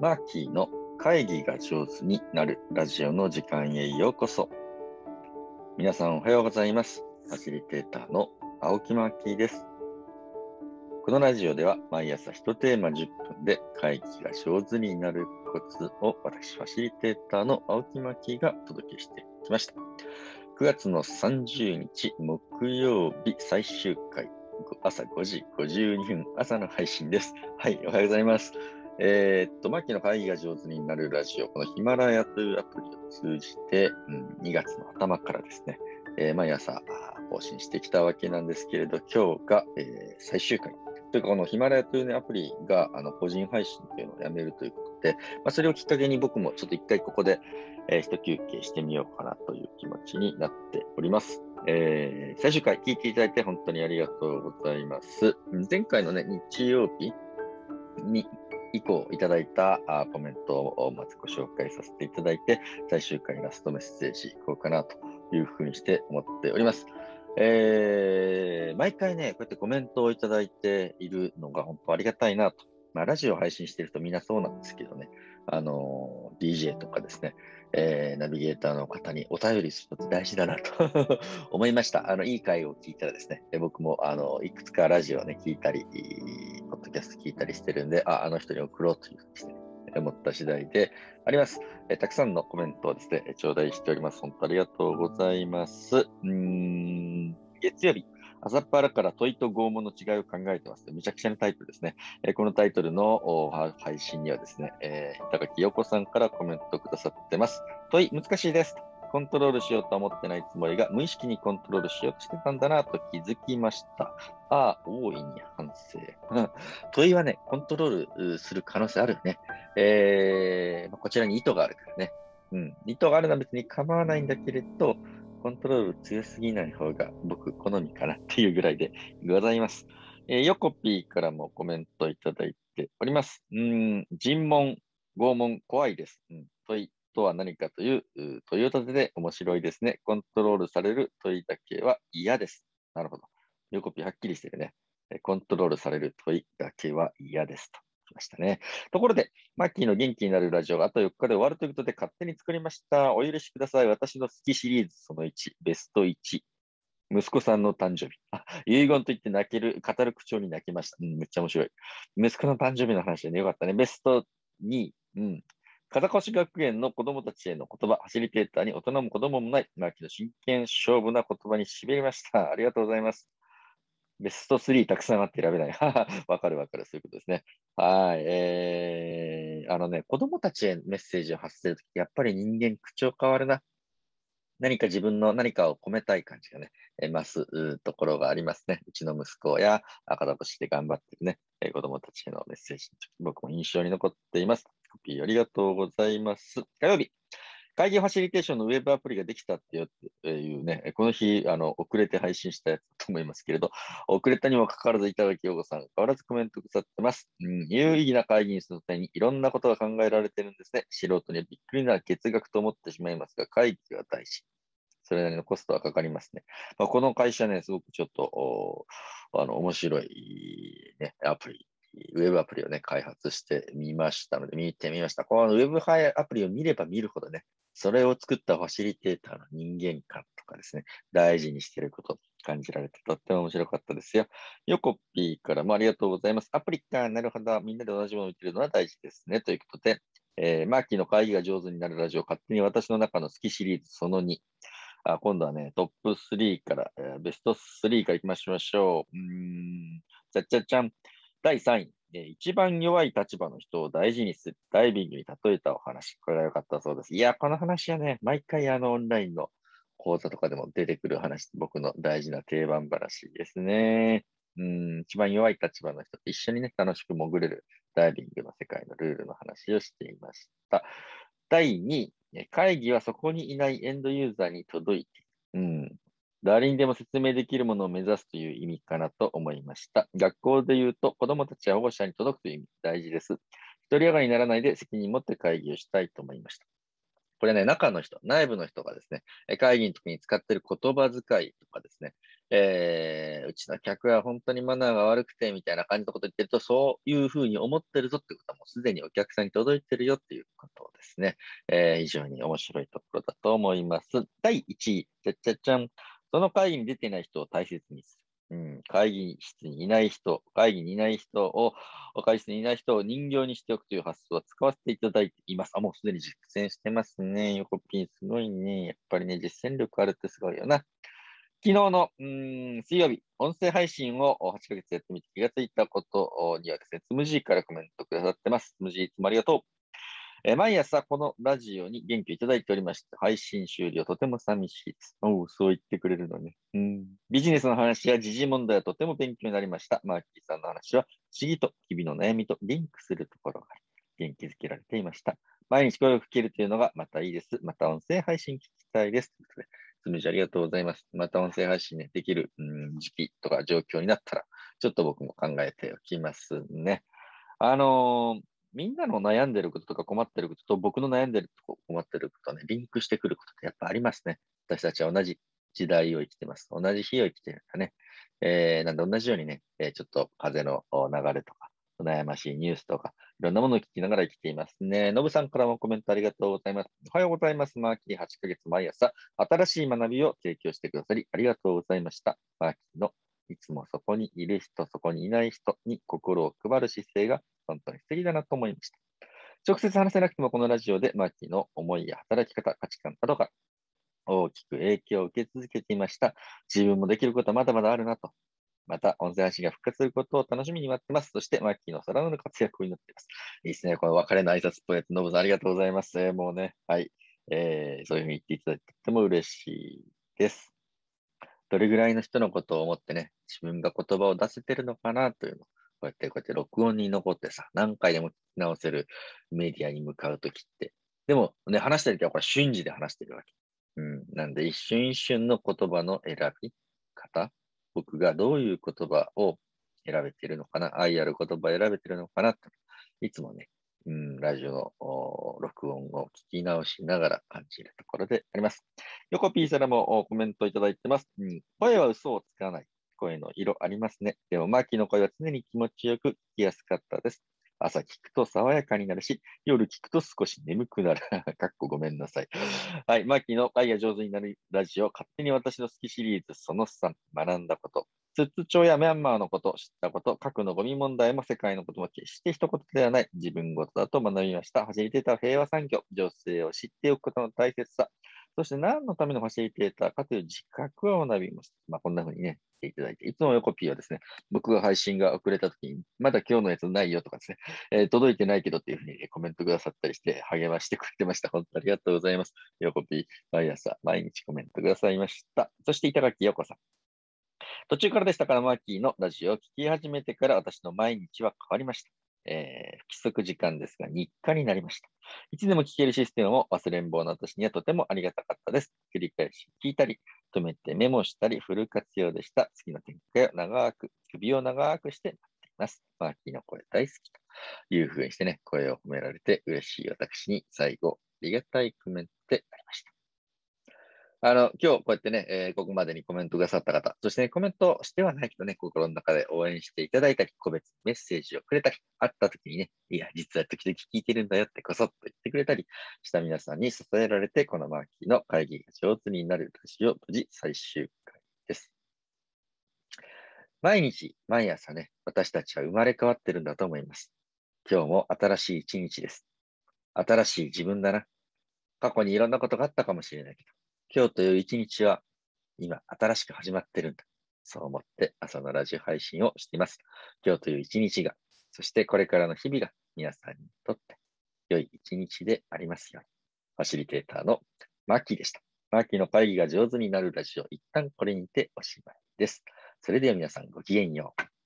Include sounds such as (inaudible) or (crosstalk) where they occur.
マーキーの会議が上手になるラジオの時間へようこそ。皆さんおはようございます。ファシリテーターの青木マーキーです。このラジオでは毎朝1テーマ10分で会議が上手になるコツを私、ファシリテーターの青木マーキーがお届けしてきました。9月の30日木曜日最終回朝5時52分朝の配信です。はい、おはようございます。えーっと、マッキの会議が上手になるラジオ、このヒマラヤというアプリを通じて、うん、2月の頭からですね、えー毎朝更新してきたわけなんですけれど、今日が、えー最終回。というか、このヒマラヤという、ね、アプリがあの個人配信というのをやめるということで、まあ、それをきっかけに僕もちょっと一回ここで、えー一休憩してみようかなという気持ちになっております。えー最終回聞いていただいて本当にありがとうございます。前回のね、日曜日に以降いただいたあコメントをまずご紹介させていただいて、最終回ラストメッセージいこうかなというふうにして思っております。えー毎回ね、こうやってコメントをいただいているのが本当ありがたいなと。まあ、ラジオ配信してるとみんなそうなんですけどね、あの、DJ とかですね、えーナビゲーターの方にお便りすること大事だなと (laughs) 思いました。あの、いい回を聞いたらですね、僕も、あの、いくつかラジオね、聞いたり、ポッドキャスト聞いたりしてるんで、あ、あの人に送ろうというふうにして、ね、思った次第であります。えたくさんのコメントをですね、頂戴しております。本当ありがとうございます。うん、月曜日。朝っぱらから問いと拷問の違いを考えてます。むちゃくちゃなタイトルですね。えこのタイトルの配信にはですね、えー、高木陽子さんからコメントくださってます。問い、難しいです。コントロールしようと思ってないつもりが、無意識にコントロールしようとしてたんだなと気づきました。ああ、大いに反省。(laughs) 問いはね、コントロールする可能性あるよね。えーこちらに意図があるからね。うん。意図があるのは別に構わないんだけれど、コントロール強すぎない方が僕好みかなっていうぐらいでございます。えー、ヨコピーからもコメントいただいております。うん、尋問、拷問、怖いです。うん、問いとは何かという問いを立てて面白いですね。コントロールされる問いだけは嫌です。なるほど。ヨコピーはっきりしてるね。コントロールされる問いだけは嫌ですと。来ましたね。ところで、マッキーの元気になるラジオがあと4日で終わるということで勝手に作りました。お許しください。私の好きシリーズその1、ベスト1。息子さんの誕生日。あ、遺言と言って泣ける、語る口調に泣きました。うん、めっちゃ面白い。息子の誕生日の話でね、よかったね。ベスト2、うん。風越学園の子供たちへの言葉、ファシリテーターに大人も子供もない、マーキーの真剣勝負な言葉に痺れました。ありがとうございます。ベスト3たくさんあって選べない。(laughs) わかるわかる。そういうことですね。はい。えー、あのね、子供たちへメッセージを発せるとき、やっぱり人間口調変わるな。何か自分の何かを込めたい感じがね、え増すところがありますね。うちの息子や赤田として頑張ってるね、え子供たちへのメッセージ、僕も印象に残っています。コピーありがとうございます。火曜日。会議ファシリテーションのウェブアプリができたっていうね、この日、あの、遅れて配信したやつだと思いますけれど、遅れたにもかかわらずいただきようごさん、変わらずコメントくださってます。うん、有意義な会議にするためにいろんなことが考えられてるんですね。素人にはびっくりな月額と思ってしまいますが、会議が大事。それなりのコストはかかりますね。まあ、この会社ね、すごくちょっと、あの、面白い、ね、アプリ、ウェブアプリをね、開発してみましたので、見てみました。このウェブアプリを見れば見るほどね、それを作ったファシリテーターの人間観とかですね、大事にしていること感じられてとっても面白かったですよ。ヨコピーからもありがとうございます。アプリか、なるほど。みんなで同じものを見てるのは大事ですね。ということで、えーマーキーの会議が上手になるラジオ、勝手に私の中の好きシリーズその2。あ今度はね、トップ3から、えーベスト3からいきましょう。うん、じゃっちゃっちゃん。第3位。えー一番弱い立場の人を大事にするダイビングに例えたお話。これが良かったそうです。いや、この話はね、毎回あのオンラインの講座とかでも出てくる話、僕の大事な定番話ですね。うん、一番弱い立場の人と一緒にね、楽しく潜れるダイビングの世界のルールの話をしていました。第2、会議はそこにいないエンドユーザーに届いて。うん。誰にでも説明できるものを目指すという意味かなと思いました。学校で言うと子供たちや保護者に届くという意味、大事です。一人上がりにならないで責任を持って会議をしたいと思いました。これね、中の人、内部の人がですね、会議の時に使っている言葉遣いとかですね、えーうちの客は本当にマナーが悪くてみたいな感じのことを言ってると、そういうふうに思ってるぞってことはもうすでにお客さんに届いてるよっていうことですね。えー、非常に面白いところだと思います。第1位、じゃじゃじゃん。その会議に出てない人を大切にする。うん、会議室にいない人、会議にいない人を、会議室にいない人を人形にしておくという発想は使わせていただいています。あ、もうすでに実践してますね。横ピンすごいね。やっぱりね、実践力あるってすごいよな。昨日のうん水曜日、音声配信を8ヶ月やってみて気がついたことにはですね、つむじーからコメントくださってます。つむじー、いつもありがとう。えー、毎朝このラジオに元気をいただいておりまして、配信終了とても寂しいです。おう、そう言ってくれるのね。うん。ビジネスの話や時事問題はとても勉強になりました。マーキーさんの話は不思議と日々の悩みとリンクするところが元気づけられていました。毎日声を吹けるというのがまたいいです。また音声配信聞きたいです。ということで、つむじありがとうございます。また音声配信ね、できる、うん、時期とか状況になったら、ちょっと僕も考えておきますね。あのーみんなの悩んでることとか困ってることと僕の悩んでること困ってることはね、リンクしてくることってやっぱありますね。私たちは同じ時代を生きてます。同じ日を生きてるんだね。えー、なんで同じようにね、えー、ちょっと風の流れとか、悩ましいニュースとか、いろんなものを聞きながら生きていますね。のぶさんからもコメントありがとうございます。おはようございます。マーキー8ヶ月毎朝、新しい学びを提供してくださり、ありがとうございました。マーキーのいつもそこにいる人、そこにいない人に心を配る姿勢が本当に素敵だなと思いました。直接話せなくてもこのラジオでマーキーの思いや働き方、価値観などが大きく影響を受け続けていました。自分もできることはまだまだあるなと。また、音声配信が復活することを楽しみに待ってます。そして、マッキーの空の活躍を祈っています。いいですね。この別れの挨拶っぽいやつ、ノブさんありがとうございます。もうね、はい。えー、そういうふうに言っていただいてとても嬉しいです。どれぐらいの人のことを思ってね、自分が言葉を出せてるのかなというのをこうやって、こうやって録音に残ってさ、何回でも聞き直せるメディアに向かうときって。でも、ね、話してるときは瞬時で話してるわけ。うん。なんで、一瞬一瞬の言葉の選び方、僕がどういう言葉を選べてるのかな、愛ある言葉を選べてるのかなと、いつもね、うん、ラジオの録音を聞き直しながら感じるところであります。横 P さらもコメントいただいてます。声は嘘をつかない。声の色ありますね。でも、マーキーの声は常に気持ちよく聞きやすかったです。朝聞くと爽やかになるし、夜聞くと少し眠くなる。(laughs) かっこごめんなさい。はい。マーキーの愛が上手になるラジオ、勝手に私の好きシリーズその3、学んだこと。ツツ帳やミャンマーのこと、知ったこと、核のゴミ問題も世界のことも決して一言ではない自分事だと学びました。ファシリテーター平和産業、情勢を知っておくことの大切さ、そして何のためのファシリテーターかという自覚を学びました。まあ、こんな風にね、ていただいて、いつも横 P はですね、僕が配信が遅れた時に、まだ今日のやつないよとかですね、えー、届いてないけどっていうふうにコメントくださったりして励ましてくれてました。本当ありがとうございます。横 P、毎朝毎日コメントくださいました。そして板垣陽子さん。途中からでしたから、マーキーのラジオを聞き始めてから私の毎日は変わりました。えー、不規則時間ですが日課になりました。いつでも聞けるシステムを忘れん坊の私にはとてもありがたかったです。繰り返し聞いたり、止めてメモしたり、フル活用でした。次の展開を長く、首を長くして待っています。マーキーの声大好きというふうにしてね、声を褒められて嬉しい私に最後、ありがたいコメントでありました。あの、今日こうやってね、えー、ここまでにコメントくださった方、そしてね、コメントしてはないけどね、心の中で応援していただいたり、個別メッセージをくれたり、会った時にね、いや、実は時々聞いてるんだよってこそっと言ってくれたりした皆さんに支えられて、このマーキーの会議が上手になる年を無事最終回です。毎日、毎朝ね、私たちは生まれ変わってるんだと思います。今日も新しい一日です。新しい自分だな。過去にいろんなことがあったかもしれないけど、今日という一日は今新しく始まってるんだ。そう思って朝のラジオ配信をしています。今日という一日が、そしてこれからの日々が皆さんにとって良い一日でありますように。ファシリテーターのマッキーでした。マッキーの会議が上手になるラジオ、一旦これにておしまいです。それでは皆さんごきげんよう。